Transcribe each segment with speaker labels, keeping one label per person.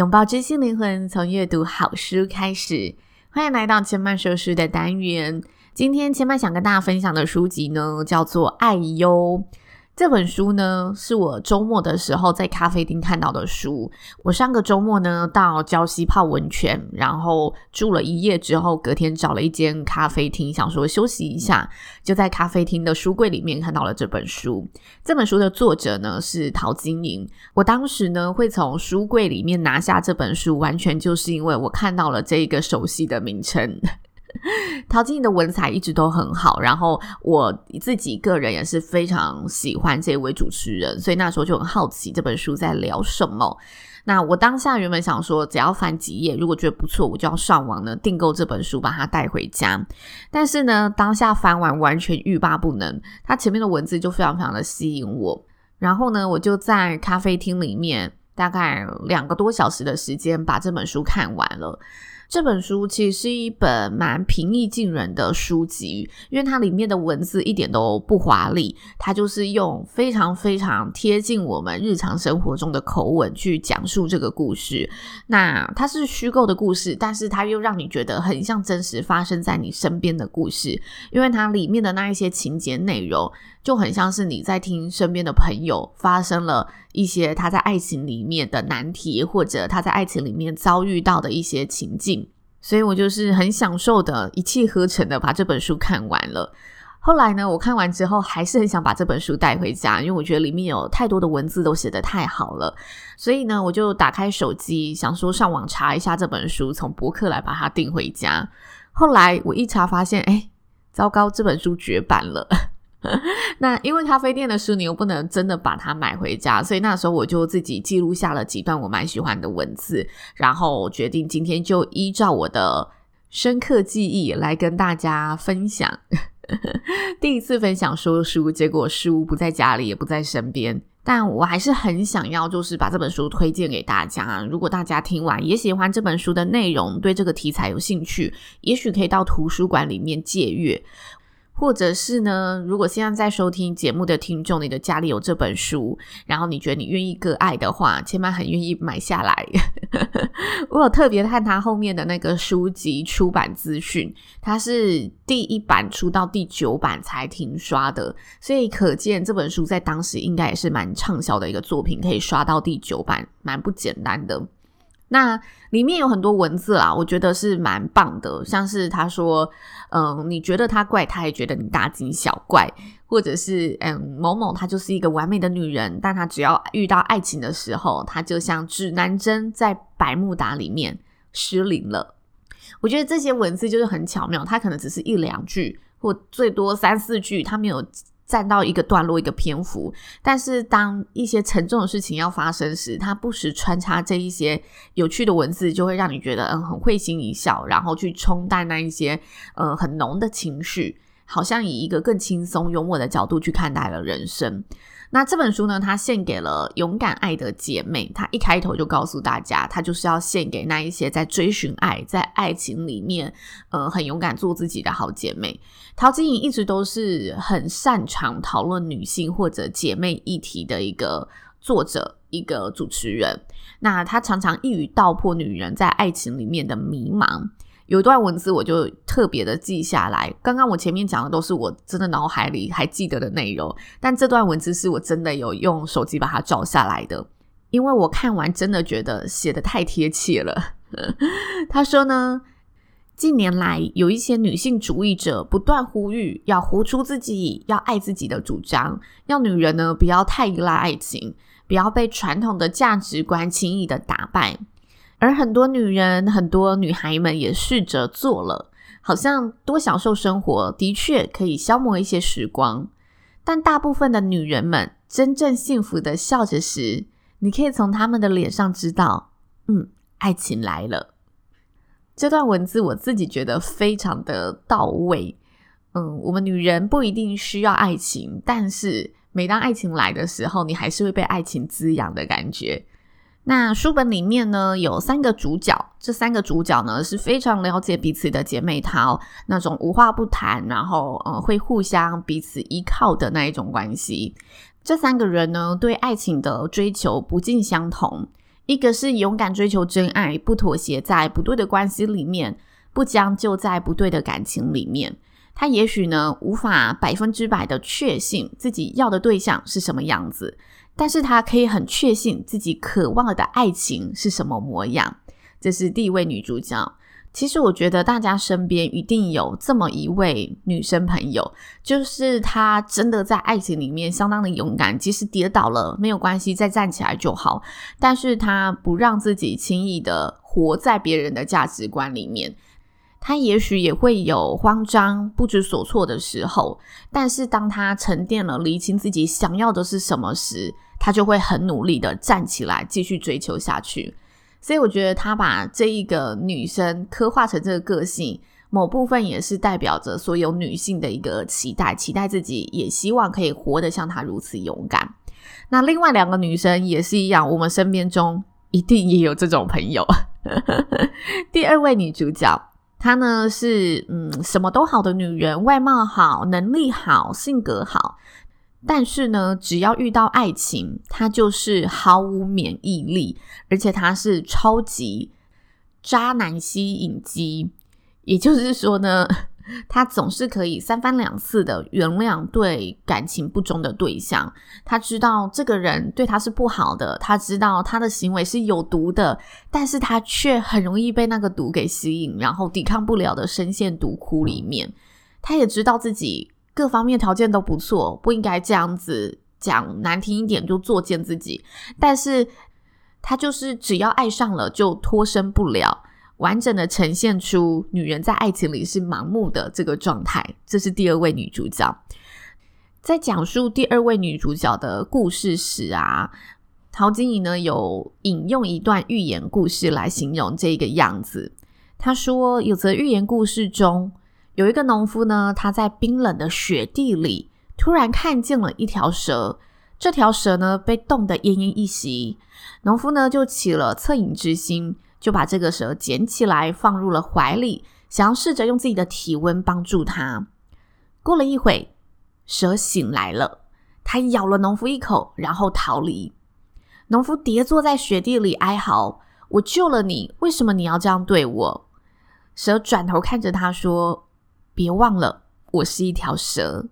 Speaker 1: 拥抱知性灵魂，从阅读好书开始。欢迎来到千曼说书的单元。今天千曼想跟大家分享的书籍呢，叫做《爱忧》。这本书呢，是我周末的时候在咖啡厅看到的书。我上个周末呢，到礁溪泡温泉，然后住了一夜之后，隔天找了一间咖啡厅，想说休息一下，就在咖啡厅的书柜里面看到了这本书。这本书的作者呢是陶晶莹。我当时呢会从书柜里面拿下这本书，完全就是因为我看到了这一个熟悉的名称。陶晶莹的文采一直都很好，然后我自己个人也是非常喜欢这位主持人，所以那时候就很好奇这本书在聊什么。那我当下原本想说，只要翻几页，如果觉得不错，我就要上网呢订购这本书，把它带回家。但是呢，当下翻完完全欲罢不能，它前面的文字就非常非常的吸引我。然后呢，我就在咖啡厅里面大概两个多小时的时间把这本书看完了。这本书其实是一本蛮平易近人的书籍，因为它里面的文字一点都不华丽，它就是用非常非常贴近我们日常生活中的口吻去讲述这个故事。那它是虚构的故事，但是它又让你觉得很像真实发生在你身边的故事，因为它里面的那一些情节内容就很像是你在听身边的朋友发生了一些他在爱情里面的难题，或者他在爱情里面遭遇到的一些情境。所以我就是很享受的，一气呵成的把这本书看完了。后来呢，我看完之后还是很想把这本书带回家，因为我觉得里面有太多的文字都写得太好了。所以呢，我就打开手机，想说上网查一下这本书，从博客来把它订回家。后来我一查发现，哎，糟糕，这本书绝版了。那因为咖啡店的书，你又不能真的把它买回家，所以那时候我就自己记录下了几段我蛮喜欢的文字，然后决定今天就依照我的深刻记忆来跟大家分享。第一次分享说书，结果书不在家里，也不在身边，但我还是很想要，就是把这本书推荐给大家。如果大家听完也喜欢这本书的内容，对这个题材有兴趣，也许可以到图书馆里面借阅。或者是呢，如果现在在收听节目的听众，你的家里有这本书，然后你觉得你愿意割爱的话，千万很愿意买下来。我有特别看它后面的那个书籍出版资讯，它是第一版出到第九版才停刷的，所以可见这本书在当时应该也是蛮畅销的一个作品，可以刷到第九版，蛮不简单的。那里面有很多文字啦，我觉得是蛮棒的。像是他说，嗯，你觉得他怪，他也觉得你大惊小怪，或者是嗯，某某她就是一个完美的女人，但她只要遇到爱情的时候，她就像指南针在百慕达里面失灵了。我觉得这些文字就是很巧妙，它可能只是一两句，或最多三四句，它没有。占到一个段落，一个篇幅，但是当一些沉重的事情要发生时，它不时穿插这一些有趣的文字，就会让你觉得嗯，很会心一笑，然后去冲淡那一些嗯很浓的情绪，好像以一个更轻松幽默的角度去看待了人生。那这本书呢，它献给了勇敢爱的姐妹。它一开头就告诉大家，它就是要献给那一些在追寻爱、在爱情里面，呃，很勇敢做自己的好姐妹。陶晶莹一直都是很擅长讨论女性或者姐妹议题的一个作者、一个主持人。那她常常一语道破女人在爱情里面的迷茫。有一段文字我就特别的记下来。刚刚我前面讲的都是我真的脑海里还记得的内容，但这段文字是我真的有用手机把它照下来的，因为我看完真的觉得写得太贴切了。他说呢，近年来有一些女性主义者不断呼吁要活出自己、要爱自己的主张，要女人呢不要太依赖爱情，不要被传统的价值观轻易的打败。而很多女人、很多女孩们也试着做了，好像多享受生活的确可以消磨一些时光。但大部分的女人们真正幸福的笑着时，你可以从她们的脸上知道，嗯，爱情来了。这段文字我自己觉得非常的到位。嗯，我们女人不一定需要爱情，但是每当爱情来的时候，你还是会被爱情滋养的感觉。那书本里面呢，有三个主角，这三个主角呢是非常了解彼此的姐妹淘，那种无话不谈，然后呃会互相彼此依靠的那一种关系。这三个人呢，对爱情的追求不尽相同。一个是勇敢追求真爱，不妥协在不对的关系里面，不将就在不对的感情里面。他也许呢无法百分之百的确信自己要的对象是什么样子，但是她可以很确信自己渴望的爱情是什么模样。这是第一位女主角。其实我觉得大家身边一定有这么一位女生朋友，就是她真的在爱情里面相当的勇敢，即使跌倒了没有关系，再站起来就好。但是她不让自己轻易的活在别人的价值观里面。她也许也会有慌张、不知所措的时候，但是当她沉淀了、厘清自己想要的是什么时，她就会很努力的站起来，继续追求下去。所以我觉得他把这一个女生刻画成这个个性，某部分也是代表着所有女性的一个期待，期待自己也希望可以活得像她如此勇敢。那另外两个女生也是一样，我们身边中一定也有这种朋友。第二位女主角，她呢是嗯什么都好的女人，外貌好，能力好，性格好。但是呢，只要遇到爱情，他就是毫无免疫力，而且他是超级渣男吸引机。也就是说呢，他总是可以三番两次的原谅对感情不忠的对象。他知道这个人对他是不好的，他知道他的行为是有毒的，但是他却很容易被那个毒给吸引，然后抵抗不了的深陷毒窟里面。他也知道自己。各方面条件都不错，不应该这样子讲，难听一点就作贱自己。但是他就是只要爱上了就脱身不了，完整的呈现出女人在爱情里是盲目的这个状态。这是第二位女主角。在讲述第二位女主角的故事时啊，陶晶莹呢有引用一段寓言故事来形容这个样子。她说：“有则寓言故事中。”有一个农夫呢，他在冰冷的雪地里突然看见了一条蛇。这条蛇呢，被冻得奄奄一息。农夫呢，就起了恻隐之心，就把这个蛇捡起来放入了怀里，想要试着用自己的体温帮助它。过了一会，蛇醒来了，它咬了农夫一口，然后逃离。农夫跌坐在雪地里哀嚎：“我救了你，为什么你要这样对我？”蛇转头看着他说。别忘了，我是一条蛇。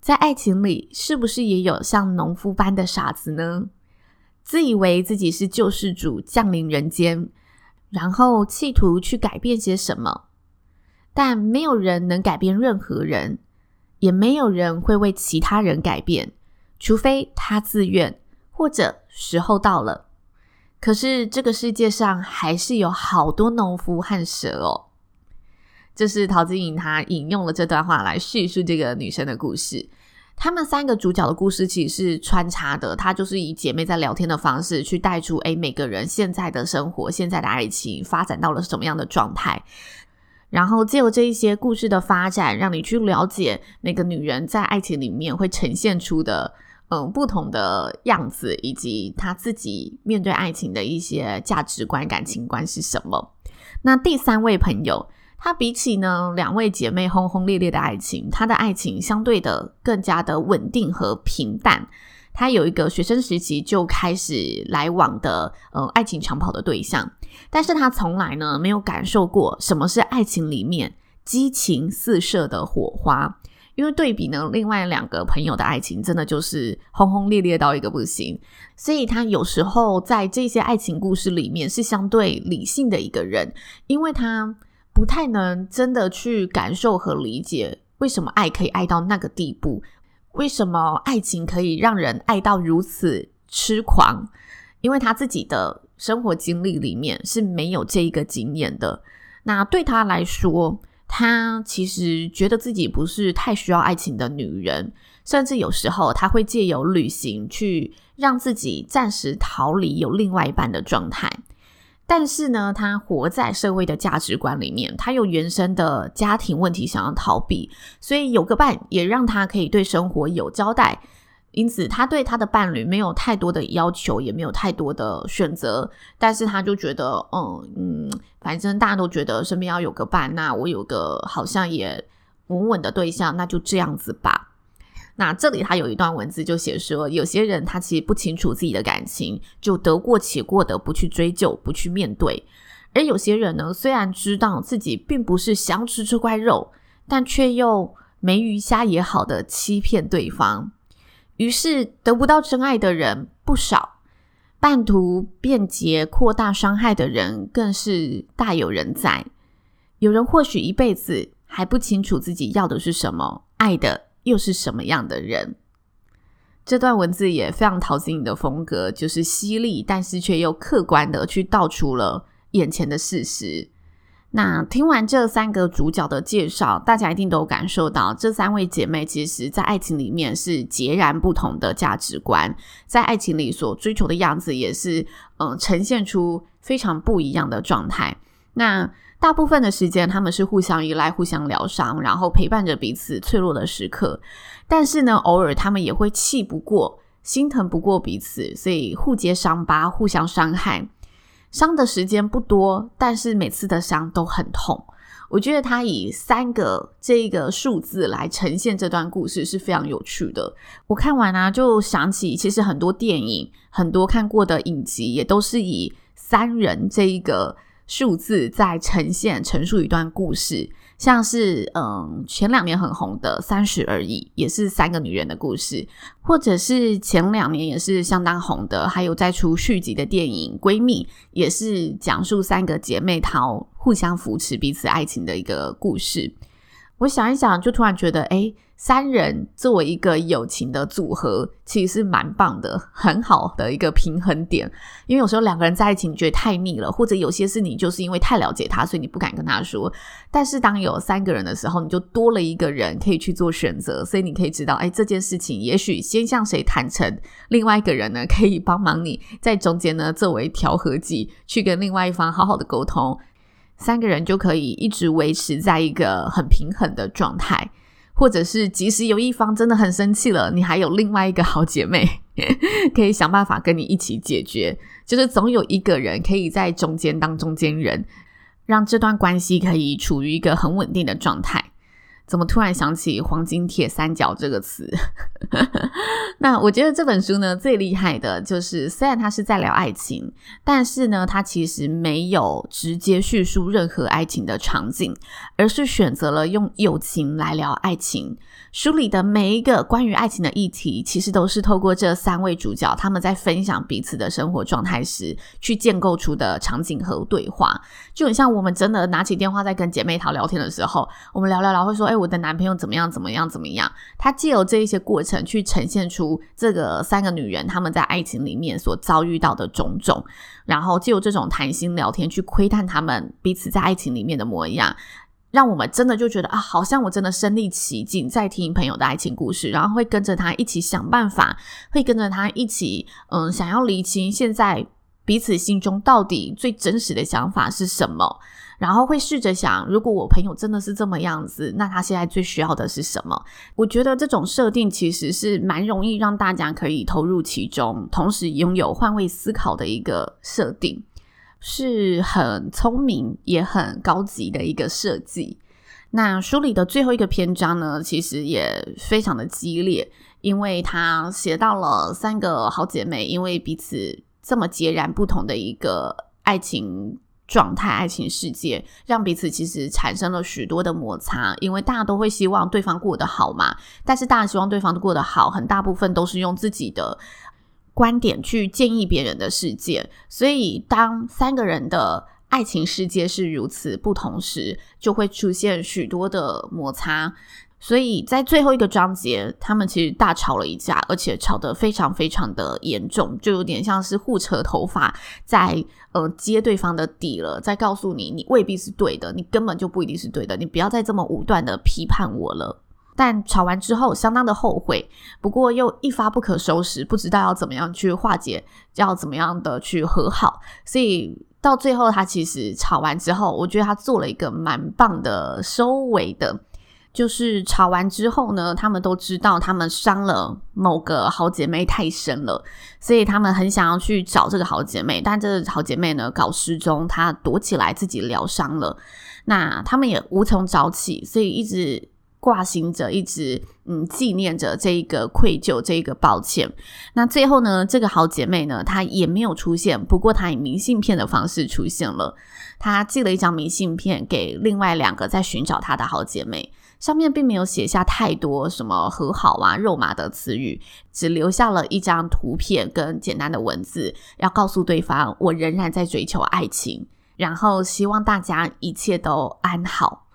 Speaker 1: 在爱情里，是不是也有像农夫般的傻子呢？自以为自己是救世主降临人间，然后企图去改变些什么。但没有人能改变任何人，也没有人会为其他人改变，除非他自愿，或者时候到了。可是这个世界上还是有好多农夫和蛇哦。这是陶晶莹，她引用了这段话来叙述这个女生的故事。她们三个主角的故事其实是穿插的，她就是以姐妹在聊天的方式去带出，诶，每个人现在的生活、现在的爱情发展到了什么样的状态。然后借由这一些故事的发展，让你去了解每个女人在爱情里面会呈现出的，嗯，不同的样子，以及她自己面对爱情的一些价值观、感情观是什么。那第三位朋友。她比起呢两位姐妹轰轰烈烈的爱情，她的爱情相对的更加的稳定和平淡。她有一个学生时期就开始来往的呃爱情长跑的对象，但是她从来呢没有感受过什么是爱情里面激情四射的火花。因为对比呢另外两个朋友的爱情，真的就是轰轰烈烈到一个不行，所以他有时候在这些爱情故事里面是相对理性的一个人，因为他。不太能真的去感受和理解为什么爱可以爱到那个地步，为什么爱情可以让人爱到如此痴狂？因为他自己的生活经历里面是没有这一个经验的。那对他来说，他其实觉得自己不是太需要爱情的女人，甚至有时候他会借由旅行去让自己暂时逃离有另外一半的状态。但是呢，她活在社会的价值观里面，她有原生的家庭问题想要逃避，所以有个伴也让她可以对生活有交代。因此，他对他的伴侣没有太多的要求，也没有太多的选择。但是，他就觉得，嗯嗯，反正大家都觉得身边要有个伴，那我有个好像也稳稳的对象，那就这样子吧。那这里他有一段文字就写说，有些人他其实不清楚自己的感情，就得过且过的不去追究，不去面对；而有些人呢，虽然知道自己并不是想吃这块肉，但却又没鱼虾也好的欺骗对方。于是得不到真爱的人不少，半途便捷扩大伤害的人更是大有人在。有人或许一辈子还不清楚自己要的是什么，爱的又是什么样的人。这段文字也非常讨喜你的风格，就是犀利，但是却又客观的去道出了眼前的事实。那听完这三个主角的介绍，大家一定都感受到，这三位姐妹其实在爱情里面是截然不同的价值观，在爱情里所追求的样子也是，嗯、呈现出非常不一样的状态。那大部分的时间，他们是互相依赖、互相疗伤，然后陪伴着彼此脆弱的时刻。但是呢，偶尔他们也会气不过、心疼不过彼此，所以互揭伤疤、互相伤害。伤的时间不多，但是每次的伤都很痛。我觉得他以三个这个数字来呈现这段故事是非常有趣的。我看完啊，就想起其实很多电影、很多看过的影集，也都是以三人这一个数字在呈现、陈述一段故事。像是嗯，前两年很红的《三十而已》，也是三个女人的故事；或者是前两年也是相当红的，还有在出续集的电影《闺蜜》，也是讲述三个姐妹淘互相扶持彼此爱情的一个故事。我想一想，就突然觉得，诶，三人作为一个友情的组合，其实是蛮棒的，很好的一个平衡点。因为有时候两个人在一起，你觉得太腻了，或者有些事你就是因为太了解他，所以你不敢跟他说。但是当有三个人的时候，你就多了一个人可以去做选择，所以你可以知道，诶，这件事情也许先向谁坦诚，另外一个人呢可以帮忙你在中间呢作为调和剂，去跟另外一方好好的沟通。三个人就可以一直维持在一个很平衡的状态，或者是即使有一方真的很生气了，你还有另外一个好姐妹 可以想办法跟你一起解决，就是总有一个人可以在中间当中间人，让这段关系可以处于一个很稳定的状态。怎么突然想起“黄金铁三角”这个词？那我觉得这本书呢，最厉害的就是，虽然它是在聊爱情，但是呢，它其实没有直接叙述任何爱情的场景，而是选择了用友情来聊爱情。书里的每一个关于爱情的议题，其实都是透过这三位主角他们在分享彼此的生活状态时，去建构出的场景和对话。就很像我们真的拿起电话在跟姐妹淘聊天的时候，我们聊聊聊会说：“哎，我的男朋友怎么样？怎么样？怎么样？”他借由这一些过程去呈现出这个三个女人她们在爱情里面所遭遇到的种种，然后借由这种谈心聊天去窥探他们彼此在爱情里面的模样。让我们真的就觉得啊，好像我真的身历其境，在听朋友的爱情故事，然后会跟着他一起想办法，会跟着他一起，嗯，想要厘清现在彼此心中到底最真实的想法是什么，然后会试着想，如果我朋友真的是这么样子，那他现在最需要的是什么？我觉得这种设定其实是蛮容易让大家可以投入其中，同时拥有换位思考的一个设定。是很聪明也很高级的一个设计。那书里的最后一个篇章呢，其实也非常的激烈，因为他写到了三个好姐妹，因为彼此这么截然不同的一个爱情状态、爱情世界，让彼此其实产生了许多的摩擦。因为大家都会希望对方过得好嘛，但是大家希望对方过得好，很大部分都是用自己的。观点去建议别人的世界，所以当三个人的爱情世界是如此不同时，就会出现许多的摩擦。所以在最后一个章节，他们其实大吵了一架，而且吵得非常非常的严重，就有点像是互扯头发，在呃揭对方的底了，在告诉你你未必是对的，你根本就不一定是对的，你不要再这么武断的批判我了。但吵完之后，相当的后悔，不过又一发不可收拾，不知道要怎么样去化解，要怎么样的去和好，所以到最后，他其实吵完之后，我觉得他做了一个蛮棒的收尾的。就是吵完之后呢，他们都知道他们伤了某个好姐妹太深了，所以他们很想要去找这个好姐妹，但这个好姐妹呢搞失踪，她躲起来自己疗伤了。那他们也无从找起，所以一直挂心着，一直嗯纪念着这一个愧疚，这一个抱歉。那最后呢，这个好姐妹呢，她也没有出现，不过她以明信片的方式出现了。她寄了一张明信片给另外两个在寻找她的好姐妹。上面并没有写下太多什么和好啊、肉麻的词语，只留下了一张图片跟简单的文字，要告诉对方我仍然在追求爱情，然后希望大家一切都安好。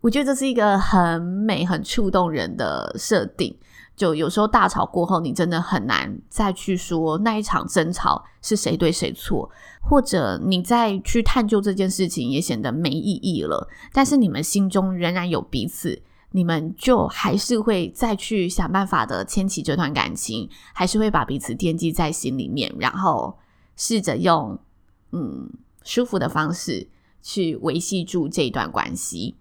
Speaker 1: 我觉得这是一个很美、很触动人的设定。就有时候大吵过后，你真的很难再去说那一场争吵是谁对谁错，或者你再去探究这件事情也显得没意义了。但是你们心中仍然有彼此，你们就还是会再去想办法的牵起这段感情，还是会把彼此惦记在心里面，然后试着用嗯舒服的方式去维系住这一段关系。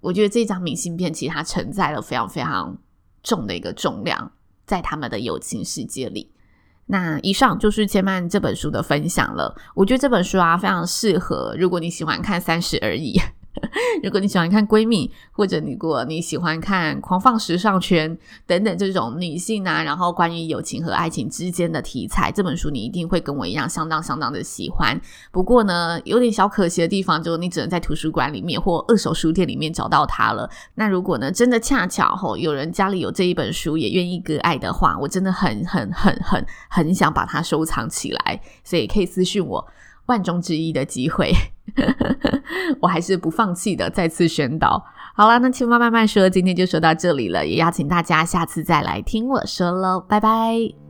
Speaker 1: 我觉得这张明信片其实它承载了非常非常重的一个重量，在他们的友情世界里。那以上就是千嫚这本书的分享了。我觉得这本书啊，非常适合如果你喜欢看《三十而已》。如果你喜欢看闺蜜，或者你如果你喜欢看狂放时尚圈等等这种女性啊，然后关于友情和爱情之间的题材，这本书你一定会跟我一样相当相当的喜欢。不过呢，有点小可惜的地方，就是你只能在图书馆里面或二手书店里面找到它了。那如果呢，真的恰巧吼有人家里有这一本书，也愿意割爱的话，我真的很很很很很想把它收藏起来，所以可以私讯我。万中之一的机会，我还是不放弃的。再次宣导，好啦，那青蛙慢慢说，今天就说到这里了，也邀请大家下次再来听我说喽，拜拜。